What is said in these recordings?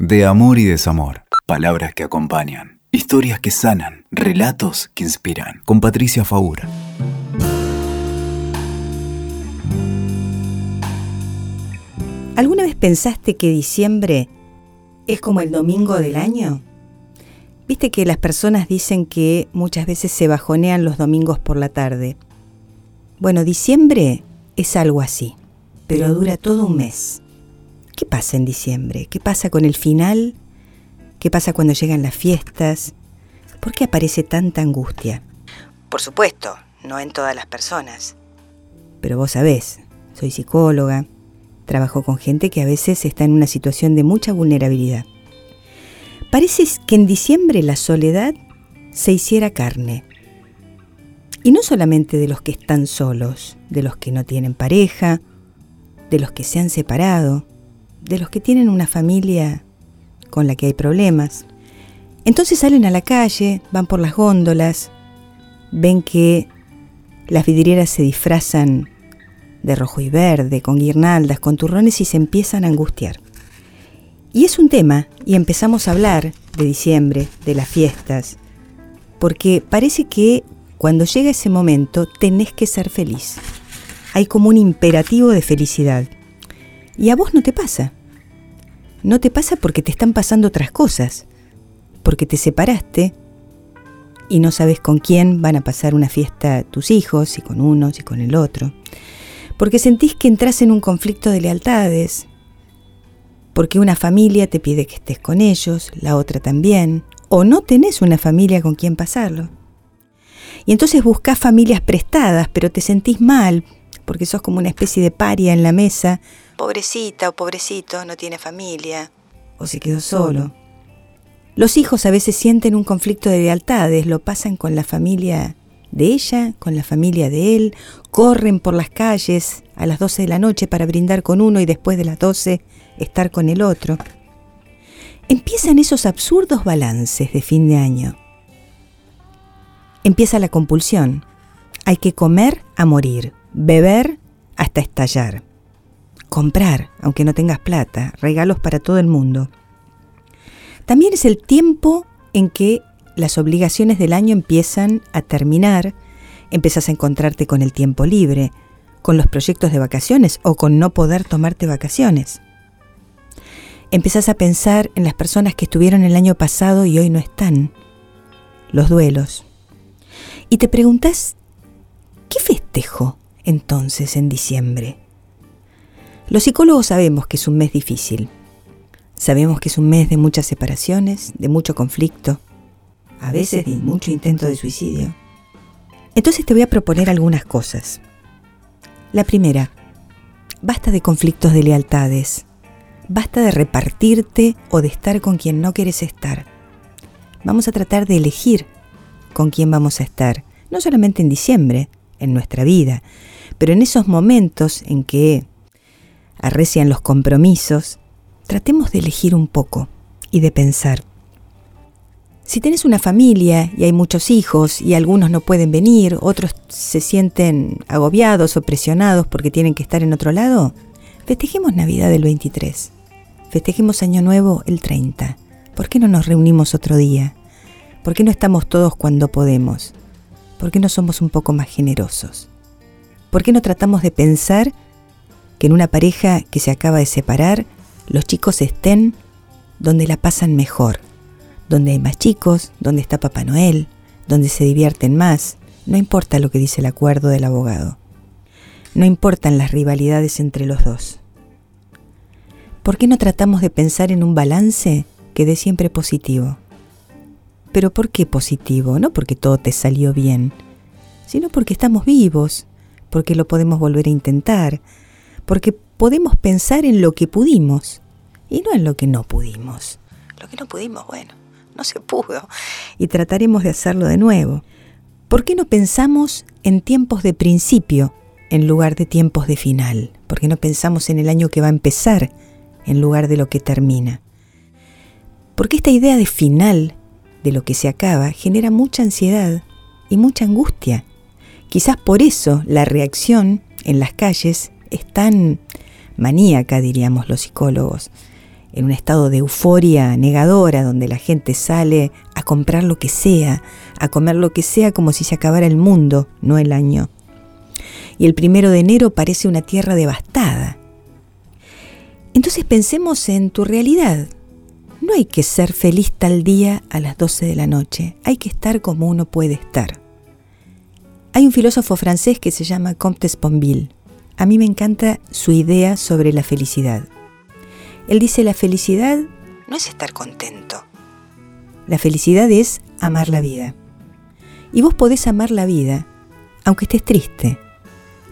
De amor y desamor. Palabras que acompañan. Historias que sanan. Relatos que inspiran. Con Patricia Faura. ¿Alguna vez pensaste que diciembre es como el domingo del año? Viste que las personas dicen que muchas veces se bajonean los domingos por la tarde. Bueno, diciembre es algo así, pero dura todo un mes. ¿Qué pasa en diciembre? ¿Qué pasa con el final? ¿Qué pasa cuando llegan las fiestas? ¿Por qué aparece tanta angustia? Por supuesto, no en todas las personas. Pero vos sabés, soy psicóloga, trabajo con gente que a veces está en una situación de mucha vulnerabilidad. Parece que en diciembre la soledad se hiciera carne. Y no solamente de los que están solos, de los que no tienen pareja, de los que se han separado, de los que tienen una familia con la que hay problemas. Entonces salen a la calle, van por las góndolas, ven que las vidrieras se disfrazan de rojo y verde, con guirnaldas, con turrones y se empiezan a angustiar. Y es un tema, y empezamos a hablar de diciembre, de las fiestas, porque parece que cuando llega ese momento tenés que ser feliz. Hay como un imperativo de felicidad. Y a vos no te pasa. No te pasa porque te están pasando otras cosas, porque te separaste y no sabes con quién van a pasar una fiesta tus hijos, y con unos y con el otro, porque sentís que entras en un conflicto de lealtades, porque una familia te pide que estés con ellos, la otra también, o no tenés una familia con quien pasarlo. Y entonces buscas familias prestadas, pero te sentís mal, porque sos como una especie de paria en la mesa, pobrecita o pobrecito, no tiene familia, o se quedó solo. Los hijos a veces sienten un conflicto de lealtades, lo pasan con la familia de ella, con la familia de él, corren por las calles a las 12 de la noche para brindar con uno y después de las 12 estar con el otro. Empiezan esos absurdos balances de fin de año. Empieza la compulsión. Hay que comer a morir, beber hasta estallar comprar, aunque no tengas plata, regalos para todo el mundo. También es el tiempo en que las obligaciones del año empiezan a terminar, empiezas a encontrarte con el tiempo libre, con los proyectos de vacaciones o con no poder tomarte vacaciones. Empiezas a pensar en las personas que estuvieron el año pasado y hoy no están, los duelos. Y te preguntas, ¿qué festejo entonces en diciembre? Los psicólogos sabemos que es un mes difícil. Sabemos que es un mes de muchas separaciones, de mucho conflicto, a veces de mucho intento de suicidio. Entonces te voy a proponer algunas cosas. La primera, basta de conflictos de lealtades. Basta de repartirte o de estar con quien no quieres estar. Vamos a tratar de elegir con quién vamos a estar, no solamente en diciembre, en nuestra vida, pero en esos momentos en que arrecian los compromisos, tratemos de elegir un poco y de pensar. Si tienes una familia y hay muchos hijos y algunos no pueden venir, otros se sienten agobiados o presionados porque tienen que estar en otro lado, festejemos Navidad el 23, festejemos Año Nuevo el 30. ¿Por qué no nos reunimos otro día? ¿Por qué no estamos todos cuando podemos? ¿Por qué no somos un poco más generosos? ¿Por qué no tratamos de pensar que en una pareja que se acaba de separar, los chicos estén donde la pasan mejor, donde hay más chicos, donde está Papá Noel, donde se divierten más, no importa lo que dice el acuerdo del abogado, no importan las rivalidades entre los dos. ¿Por qué no tratamos de pensar en un balance que dé siempre positivo? Pero ¿por qué positivo? No porque todo te salió bien, sino porque estamos vivos, porque lo podemos volver a intentar, porque podemos pensar en lo que pudimos y no en lo que no pudimos. Lo que no pudimos, bueno, no se pudo y trataremos de hacerlo de nuevo. ¿Por qué no pensamos en tiempos de principio en lugar de tiempos de final? ¿Por qué no pensamos en el año que va a empezar en lugar de lo que termina? Porque esta idea de final, de lo que se acaba, genera mucha ansiedad y mucha angustia. Quizás por eso la reacción en las calles es tan maníaca, diríamos los psicólogos, en un estado de euforia negadora donde la gente sale a comprar lo que sea, a comer lo que sea como si se acabara el mundo, no el año. Y el primero de enero parece una tierra devastada. Entonces pensemos en tu realidad. No hay que ser feliz tal día a las 12 de la noche, hay que estar como uno puede estar. Hay un filósofo francés que se llama Comte Sponville. A mí me encanta su idea sobre la felicidad. Él dice la felicidad no es estar contento. La felicidad es amar la vida. Y vos podés amar la vida aunque estés triste,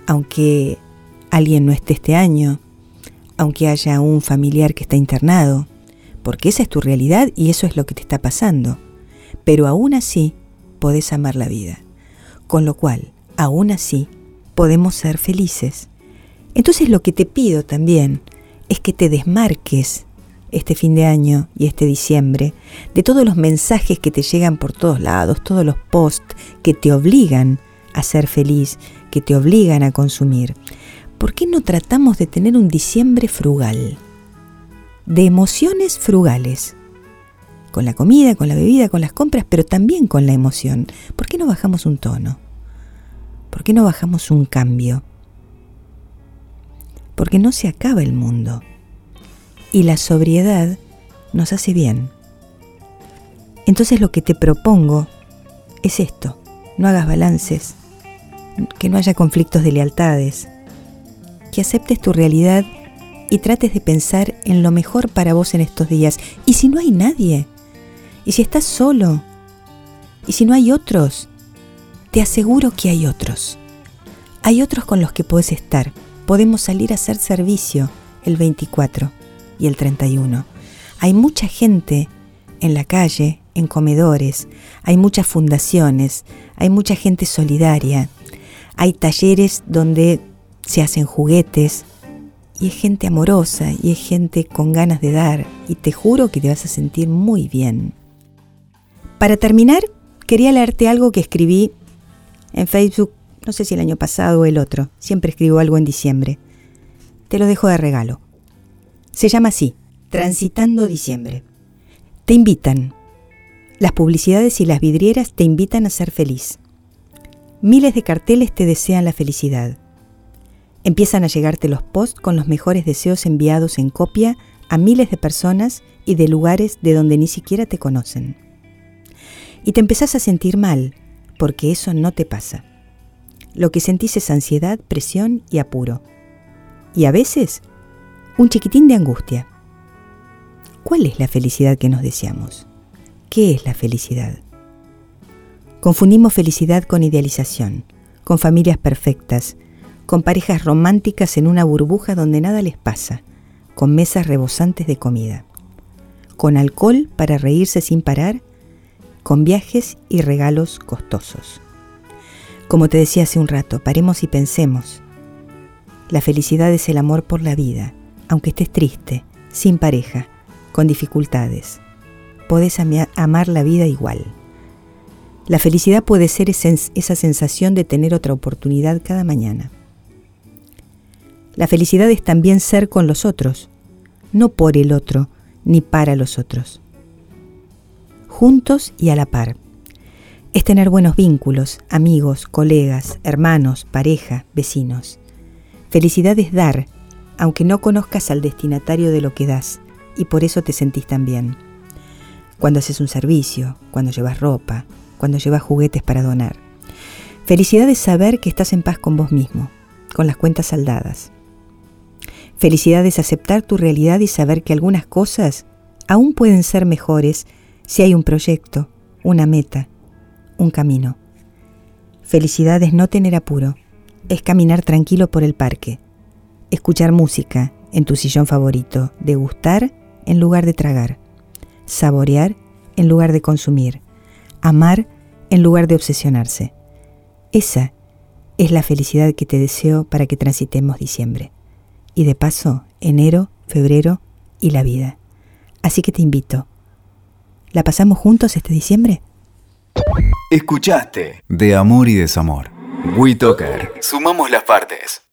aunque alguien no esté este año, aunque haya un familiar que está internado, porque esa es tu realidad y eso es lo que te está pasando. Pero aún así podés amar la vida. Con lo cual, aún así, podemos ser felices. Entonces lo que te pido también es que te desmarques este fin de año y este diciembre de todos los mensajes que te llegan por todos lados, todos los posts que te obligan a ser feliz, que te obligan a consumir. ¿Por qué no tratamos de tener un diciembre frugal? De emociones frugales. Con la comida, con la bebida, con las compras, pero también con la emoción. ¿Por qué no bajamos un tono? ¿Por qué no bajamos un cambio? porque no se acaba el mundo. Y la sobriedad nos hace bien. Entonces lo que te propongo es esto, no hagas balances, que no haya conflictos de lealtades, que aceptes tu realidad y trates de pensar en lo mejor para vos en estos días. Y si no hay nadie, y si estás solo, y si no hay otros, te aseguro que hay otros. Hay otros con los que puedes estar podemos salir a hacer servicio el 24 y el 31. Hay mucha gente en la calle, en comedores, hay muchas fundaciones, hay mucha gente solidaria, hay talleres donde se hacen juguetes y es gente amorosa y es gente con ganas de dar y te juro que te vas a sentir muy bien. Para terminar, quería leerte algo que escribí en Facebook no sé si el año pasado o el otro. Siempre escribo algo en diciembre. Te lo dejo de regalo. Se llama así, Transitando Diciembre. Te invitan. Las publicidades y las vidrieras te invitan a ser feliz. Miles de carteles te desean la felicidad. Empiezan a llegarte los posts con los mejores deseos enviados en copia a miles de personas y de lugares de donde ni siquiera te conocen. Y te empezás a sentir mal, porque eso no te pasa. Lo que sentís es ansiedad, presión y apuro. Y a veces, un chiquitín de angustia. ¿Cuál es la felicidad que nos deseamos? ¿Qué es la felicidad? Confundimos felicidad con idealización, con familias perfectas, con parejas románticas en una burbuja donde nada les pasa, con mesas rebosantes de comida, con alcohol para reírse sin parar, con viajes y regalos costosos. Como te decía hace un rato, paremos y pensemos. La felicidad es el amor por la vida, aunque estés triste, sin pareja, con dificultades. Podés amar la vida igual. La felicidad puede ser esa sensación de tener otra oportunidad cada mañana. La felicidad es también ser con los otros, no por el otro ni para los otros. Juntos y a la par es tener buenos vínculos, amigos, colegas, hermanos, pareja, vecinos. Felicidad es dar, aunque no conozcas al destinatario de lo que das, y por eso te sentís tan bien. Cuando haces un servicio, cuando llevas ropa, cuando llevas juguetes para donar. Felicidad es saber que estás en paz con vos mismo, con las cuentas saldadas. Felicidad es aceptar tu realidad y saber que algunas cosas aún pueden ser mejores si hay un proyecto, una meta, un camino. Felicidad es no tener apuro, es caminar tranquilo por el parque, escuchar música en tu sillón favorito, degustar en lugar de tragar, saborear en lugar de consumir, amar en lugar de obsesionarse. Esa es la felicidad que te deseo para que transitemos diciembre. Y de paso, enero, febrero y la vida. Así que te invito. ¿La pasamos juntos este diciembre? Escuchaste De Amor y Desamor. WeToker. Sumamos las partes.